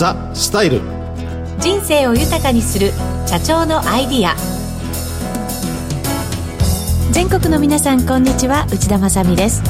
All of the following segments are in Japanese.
ザ・スタイル。人生を豊かにする社長のアイディア。全国の皆さんこんにちは。内田まさです。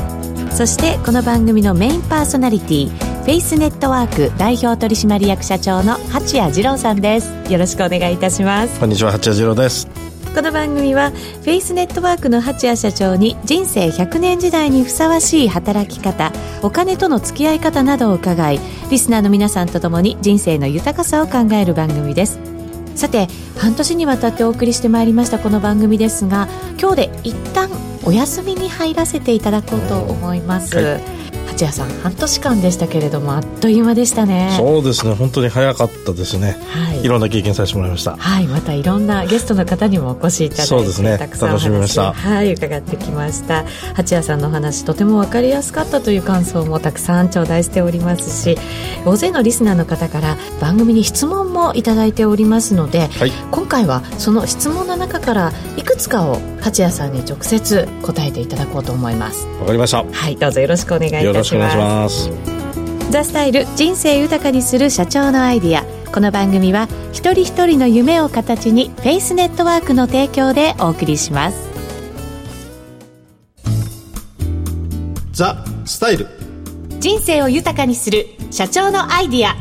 そしてこの番組のメインパーソナリティフェイスネットワーク代表取締役社長の八谷二郎さんです。よろしくお願いいたします。こんにちは八谷二郎ですこの番組はフェイスネットワークの八谷社長に人生100年時代にふさわしい働き方お金との付き合い方などを伺いリスナーの皆さんとともに人生の豊かさを考える番組です。さて半年にわたってお送りしてまいりましたこの番組ですが今日で一旦お休みに入らせていただこうと思います、はい。八谷さん半年間でしたけれどもあっという間でしたね。そうですね本当に早かったですね、はい、いろんな経験させてもらいました。はいまたいろんなゲストの方にもお越しいただいてそうですねたくさん楽しみました。はい伺ってきました。八谷さんのお話とても分かりやすかったという感想もたくさん頂戴しておりますし大勢のリスナーの方から番組に質問もいただいておりますので、はい、今回はその質問の中からいくつかを八谷さんに直接答えていただこうと思います。わかりました。はいどうぞよろしくお願いいたします。しくお願いします。ザ・スタイル人生豊かにする社長のアイディアこの番組は一人一人の夢を形にフェイスネットワークの提供でお送りします。ザ・スタイル。人生を豊かにする社長のアイディア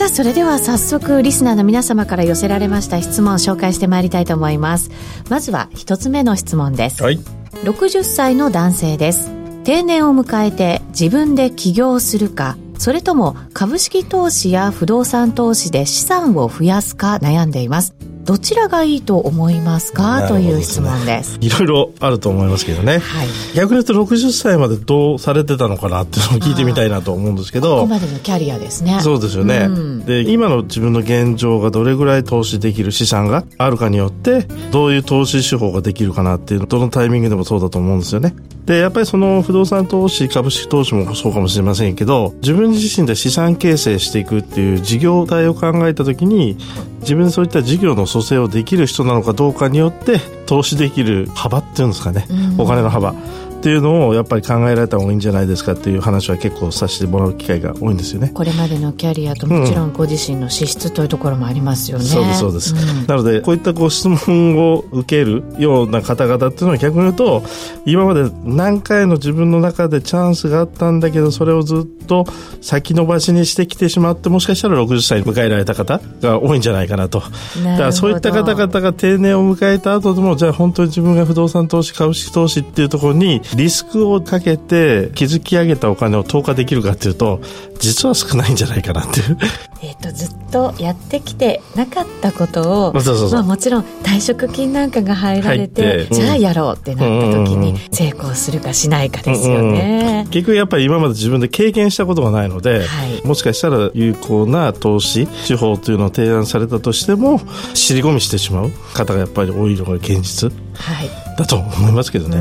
さあそれでは早速リスナーの皆様から寄せられました質問を紹介してまいりたいと思います。まずは一つ目の質問です、はい。60歳の男性です。定年を迎えて自分で起業するかそれとも株式投資や不動産投資で資産を増やすか悩んでいますどちらがいいと思いますか、ね、という質問です。いろいろあると思いますけどね、はい、逆に言うと60歳までどうされてたのかなっていうのを聞いてみたいなと思うんですけど。ここまでのキャリアですね。そうですよね、うん、で今の自分の現状がどれぐらい投資できる資産があるかによってどういう投資手法ができるかなっていうどのタイミングでもそうだと思うんですよねでやっぱりその不動産投資株式投資もそうかもしれませんけど自分自身で資産形成していくっていう事業体を考えた時に自分でそういった事業の蘇生をできる人なのかどうかによって投資できる幅っていうんですかね、お金の幅っていうのをやっぱり考えられた方がいいんじゃないですかっていう話は結構させてもらう機会が多いんですよね。これまでのキャリアともちろんご自身の資質というところもありますよね、うん、そうですそうです、うん、なのでこういったご質問を受けるような方々っていうのは逆に言うと今まで何回の自分の中でチャンスがあったんだけどそれをずっと先延ばしにしてきてしまってもしかしたら60歳に迎えられた方が多いんじゃないかなと。だからそういった方々が定年を迎えた後でもじゃあ本当に自分が不動産投資株式投資っていうところにリスクをかけて築き上げたお金を投下できるかっていうと実は少ないんじゃないかなっていう。えっとずっとやってきてなかったことをまあ、もちろん退職金なんかが入られて、うん、じゃあやろうってなった時に成功するかしないかですよね、うんうん、結局やっぱり今まで自分で経験したことがないので、はい、もしかしたら有効な投資手法というのを提案されたとしても尻込みしてしまう方がやっぱり多いのが現実、はい、だと思いますけどね。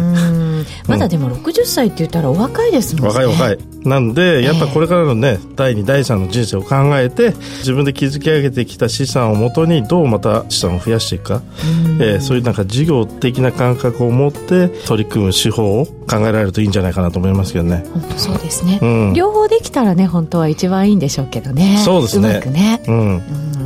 まだでも60歳って言ったらお若いですもんね。若い若い。なんでやっぱこれからのね、第2第3の人生を考えて自分で築き上げてきた資産をもとにどうまた資産を増やしていくか、えー、そういうなんか事業的な感覚を持って取り組む手法を考えられるといいんじゃないかなと思いますけどね。本当そうですね、うん、両方できたらね本当は一番いいんでしょうけどね。そうですね。うまくね、うん、うん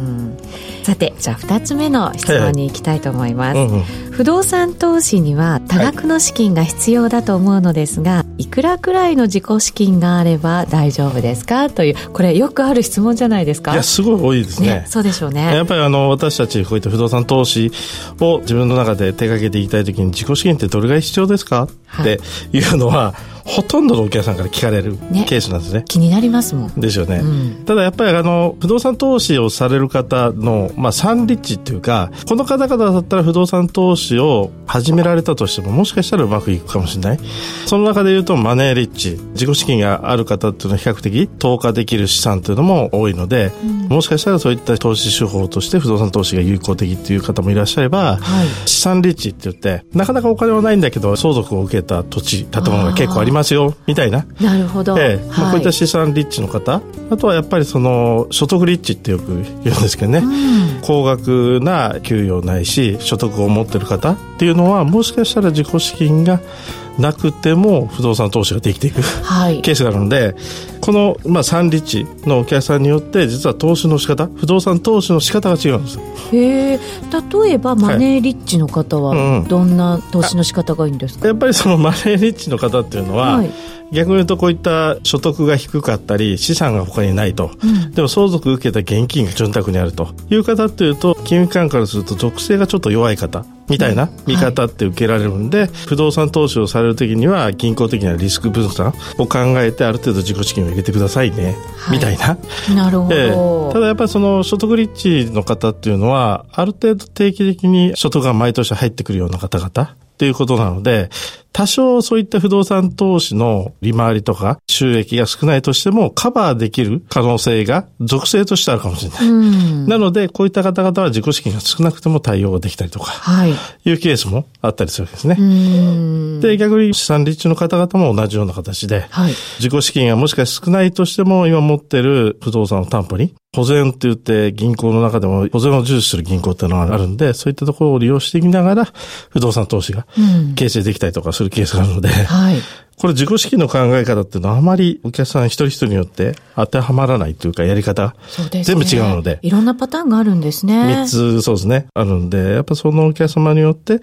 さてじゃあ2つ目の質問に行きたいと思います、はいうんうん、不動産投資には多額の資金が必要だと思うのですが、はい、いくらくらいの自己資金があれば大丈夫ですか？というこれよくある質問じゃないですか？いやすごい多いですね、ね、そうでしょうね。やっぱりあの私たちこういった不動産投資を自分の中で手掛けていきたいときに自己資金ってどれぐらい必要ですか、はい、っていうのはほとんどのお客さんから聞かれるケースなんですね。ね気になりますもん。ですよね。うん、ただやっぱりあの、不動産投資をされる方の、まあ、サンリッチっていうか、この方々だったら不動産投資を始められたとしても、もしかしたらうまくいくかもしれない。その中で言うと、マネーリッチ、自己資金がある方っていうのは比較的投下できる資産というのも多いので、うん、もしかしたらそういった投資手法として不動産投資が有効的っていう方もいらっしゃれば、はい、資産リッチって言って、なかなかお金はないんだけど、相続を受けた土地、建物が結構ありますよ、みたいな。なるほど。ええ、まあ、こういった資産リッチの方、あとはやっぱりその、所得リッチってよく言うんですけどね、うん、高額な給与ないし、所得を持ってる方っていうのは、もしかしたら自己資金がなくても不動産投資ができていく、はい、ケースがあるのでこの、まあ、三立地のお客さんによって実は投資の仕方不動産投資の仕方が違うんですへえ例えばマネーリッチの方はどんな投資の仕方がいいんですか、やっぱりその マネーリッチの方っていうのは、はい。逆に言うとこういった所得が低かったり資産が他にないと、うん、でも相続受けた現金が潤沢にあると。いう方っていうと金融機関からすると属性がちょっと弱い方みたいな見方って受けられるんで、はい、不動産投資をされる時には銀行的なリスク分散を考えてある程度自己資金を入れてくださいね、はい、みたいな。なるほど、えー、ただやっぱりその所得立地の方っていうのはある程度定期的に所得が毎年入ってくるような方々っていうことなので、多少そういった不動産投資の利回りとか収益が少ないとしてもカバーできる可能性が属性としてあるかもしれない。なので、こういった方々は自己資金が少なくても対応できたりとか、はい、いうケースもあったりするわけですね。で、逆に資産立地の方々も同じような形で、はい、自己資金がもしかして少ないとしても今持っている不動産を担保に保全って言って銀行の中でも保全を重視する銀行っていうのがあるんで、そういったところを利用していきながら不動産投資が形成できたりとかするケースがあるので、はい、これ自己資金の考え方っていうのはあまりお客さん一人一人によって当てはまらないというかやり方、ね、全部違うので。いろんなパターンがあるんですね。三つそうですね。あるんで、やっぱそのお客様によって、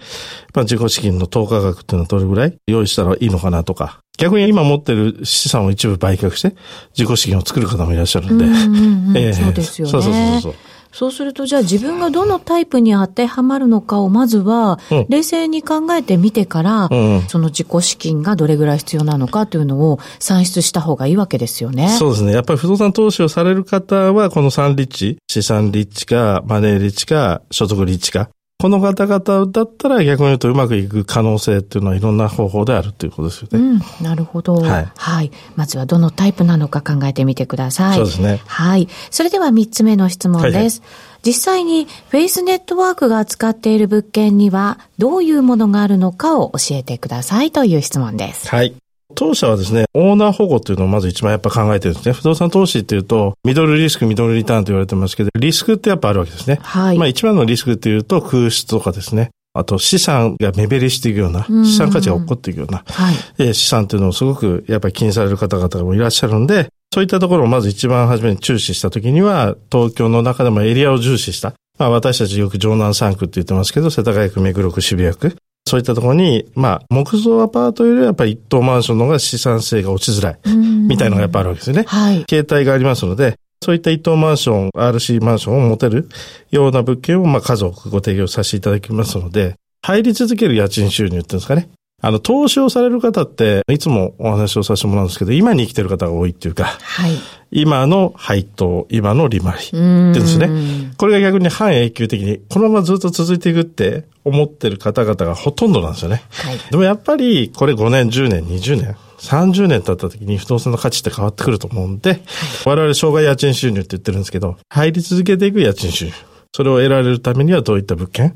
まあ自己資金の投下額っていうのはどれぐらい用意したらいいのかなとか、逆に今持ってる資産を一部売却して自己資金を作る方もいらっしゃるんで。うんうんうん えー、そうですよね。そうそうそうそう。そうすると、じゃあ自分がどのタイプに当てはまるのかをまずは、冷静に考えてみてから、うん、その自己資金がどれぐらい必要なのかというのを算出した方がいいわけですよね。そうですね。やっぱり不動産投資をされる方は、この3立地、資産立地か、マネー立地か、所得立地か、この方々だったら逆に言うとうまくいく可能性っていうのはいろんな方法であるということですよね。うん、なるほど、はい。はい。まずはどのタイプなのか考えてみてください。そうですね。はい。それでは3つ目の質問です。はい、実際にフェイスネットワークが扱っている物件にはどういうものがあるのかを教えてくださいという質問です。はい。当社はですね、オーナー保護っていうのをまず一番やっぱ考えてるんですね。不動産投資っていうと、ミドルリスク、ミドルリターンと言われてますけど、リスクってやっぱあるわけですね。はい。まあ一番のリスクっていうと、空室とかですね。あと資産が目減りしていくような、資産価値が起こっていくような、はい、え資産っていうのをすごくやっぱり気にされる方々もいらっしゃるんで、そういったところをまず一番初めに注視したときには、東京の中でもエリアを重視した。まあ私たちよく城南3区って言ってますけど、世田谷区、目黒区、渋谷区。そういったところに、まあ、木造アパートよりはやっぱり一棟マンションの方が資産性が落ちづらい、みたいなのがやっぱあるわけですよね。はい。形態がありますので、そういった一棟マンション、RC マンションを持てるような物件を、まあ、数多くご提供させていただきますので、入り続ける家賃収入っていうんですかね。あの、投資をされる方って、いつもお話をさせてもらうんですけど、今に生きてる方が多いっていうか、はい、今の配当、今の利回りっていうんですね。これが逆に半永久的に、このままずっと続いていくって思ってる方々がほとんどなんですよね。はい、でもやっぱり、これ5年、10年、20年、30年経った時に不動産の価値って変わってくると思うんで、はい、我々障害家賃収入って言ってるんですけど、入り続けていく家賃収入。それを得られるためにはどういった物件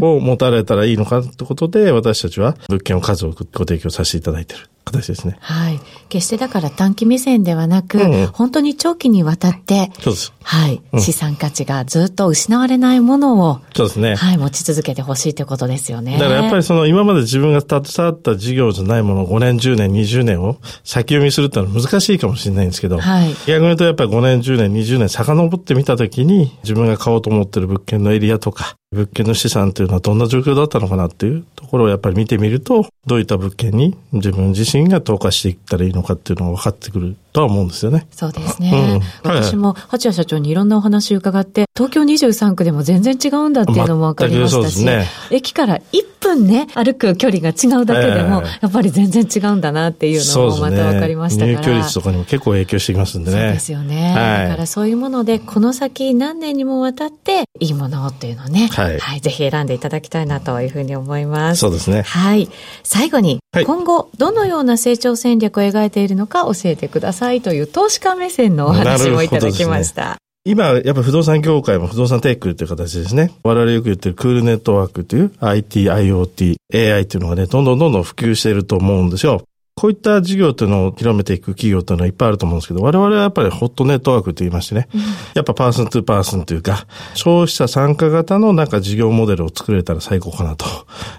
を持たれたらいいのかということで、私たちは物件を数多くご提供させていただいている。形ですね。はい。決してだから短期目線ではなく、うんうん、本当に長期にわたって、そうです。はい、うん、資産価値がずっと失われないものを、そうですね。はい、持ち続けてほしいということですよね。だからやっぱりその今まで自分が携わった事業じゃないものを5年、10年、20年を先読みするってのは難しいかもしれないんですけど、はい。逆に言うとやっぱり5年、10年、20年遡ってみたときに、自分が買おうと思ってる物件のエリアとか、物件の資産というのはどんな状況だったのかなっていうところをやっぱり見てみると、どういった物件に自分自身が投下していったらいいのかっていうのが分かってくるとは思うんですよね。そうですね。うん、私も、八谷社長にいろんなお話を伺って、東京23区でも全然違うんだっていうのも分かりましたし、ね、駅から1分ね、歩く距離が違うだけでも、やっぱり全然違うんだなっていうのもまた分かりましたから。ね、入居率とかにも結構影響してきますんでね。そうですよね。はい、だからそういうもので、この先何年にもわたっていいものっていうのをね、はい、はい、ぜひ選んでいただきたいなというふうに思います。そうですね。はい。最後に、はい、今後どのような成長戦略を描いているのか教えてくださいという投資家目線のお話もいただきました。今、やっぱ不動産業界も不動産テックという形ですね。我々よく言ってるクールネットワークという IT、IoT、AI っていうのがね、どんどんどんどん普及していると思うんですよ。こういった事業というのを広めていく企業というのはいっぱいあると思うんですけど、我々はやっぱりホットネットワークと言いましてね、うん、やっぱ person to person というか、消費者参加型のなんか事業モデルを作れたら最高かなと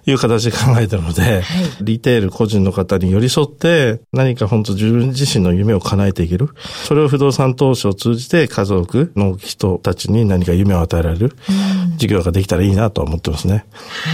いう形で考えてるので、はい、リテール個人の方に寄り添って何か本当自分自身の夢を叶えていける。それを不動産投資を通じて家族の人たちに何か夢を与えられる事業ができたらいいなと思ってますね。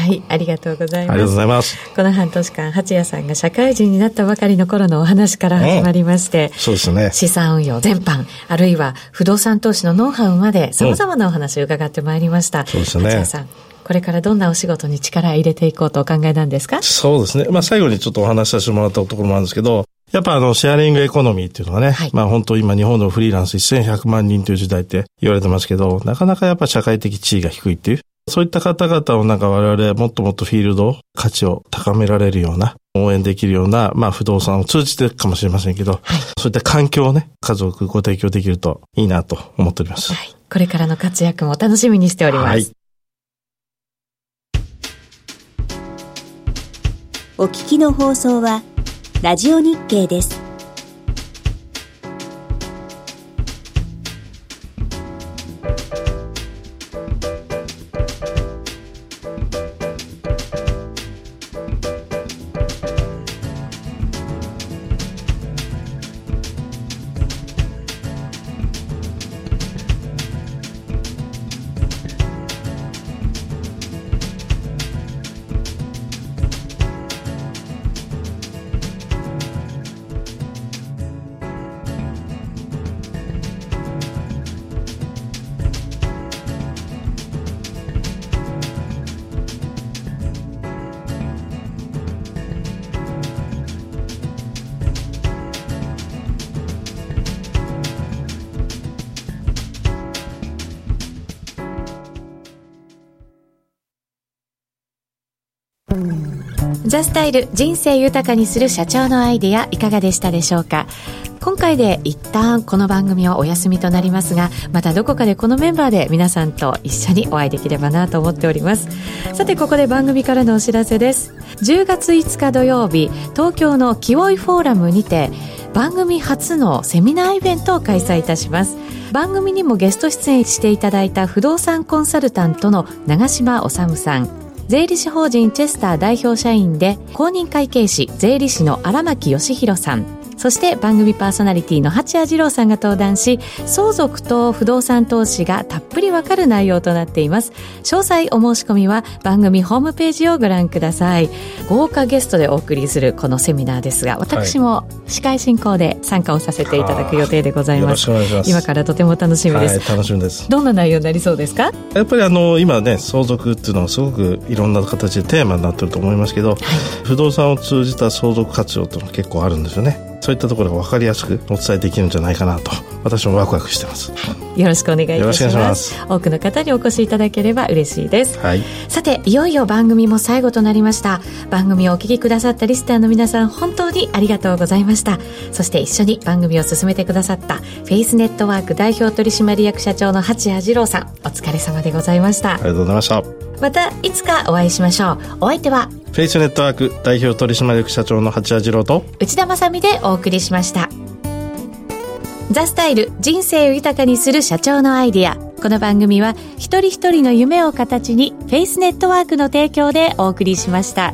はい、ありがとうございます。ありがとうございます。この半年間、八谷さんが社会人になったばかりの頃のお話から始まりまして、うん、そうですね。資産運用全般、あるいは不動産投資のノウハウまで様々なお話を伺ってまいりました。うん、そうですね。さん。これからどんなお仕事に力を入れていこうとお考えなんですか？そうですね。まあ最後にちょっとお話しさせてもらったところもあるんですけど、やっぱあの、シェアリングエコノミーっていうのはね、はい、まあ本当今日本のフリーランス1100万人という時代って言われてますけど、なかなかやっぱ社会的地位が低いっていう、そういった方々をなんか我々もっともっとフィールド、価値を高められるような、応援できるような、まあ不動産を通じてかもしれませんけど、はい、そういった環境をね、家族ご提供できるといいなと思っております。はい。これからの活躍も楽しみにしております。はい。お聞きの放送は、ラジオ日経です。ザスタイル人生豊かにする社長のアイデアいかがでしたでしょうか？今回で一旦この番組はお休みとなりますがまたどこかでこのメンバーで皆さんと一緒にお会いできればなと思っております。さてここで番組からのお知らせです。10月5日土曜日東京のキウイフォーラムにて番組初のセミナーイベントを開催いたします。番組にもゲスト出演していただいた不動産コンサルタントの長嶋治さん。税理士法人チェスター代表社員で公認会計士税理士の荒牧義弘さん。そして番組パーソナリティの八谷二郎さんが登壇し相続と不動産投資がたっぷりわかる内容となっています。詳細お申し込みは番組ホームページをご覧ください。豪華ゲストでお送りするこのセミナーですが私も司会進行で参加をさせていただく予定でございます、今からとても楽しみです、はい、楽しみです。どんな内容になりそうですか？やっぱりあの今ね相続っていうのはすごくいろんな形でテーマになってると思いますけど、はい、不動産を通じた相続活用というのは結構あるんですよねそういったところが分かりやすくお伝えできるんじゃないかなと私もワクワクしてます、よろしくお願いいたします。多くの方にお越しいただければ嬉しいです、はい、さていよいよ番組も最後となりました。番組をお聞きくださったリスナーの皆さん本当にありがとうございました。そして一緒に番組を進めてくださったフェイスネットワーク代表取締役社長の八谷二郎さんお疲れ様でございました。ありがとうございましたまたいつかお会いしましょう。お相手はフェイスネットワーク代表取締役社長の八谷次郎と内田まさでお送りしました。ザスタイル人生を豊かにする社長のアイディア。この番組は一人一人の夢を形にフェイスネットワークの提供でお送りしました。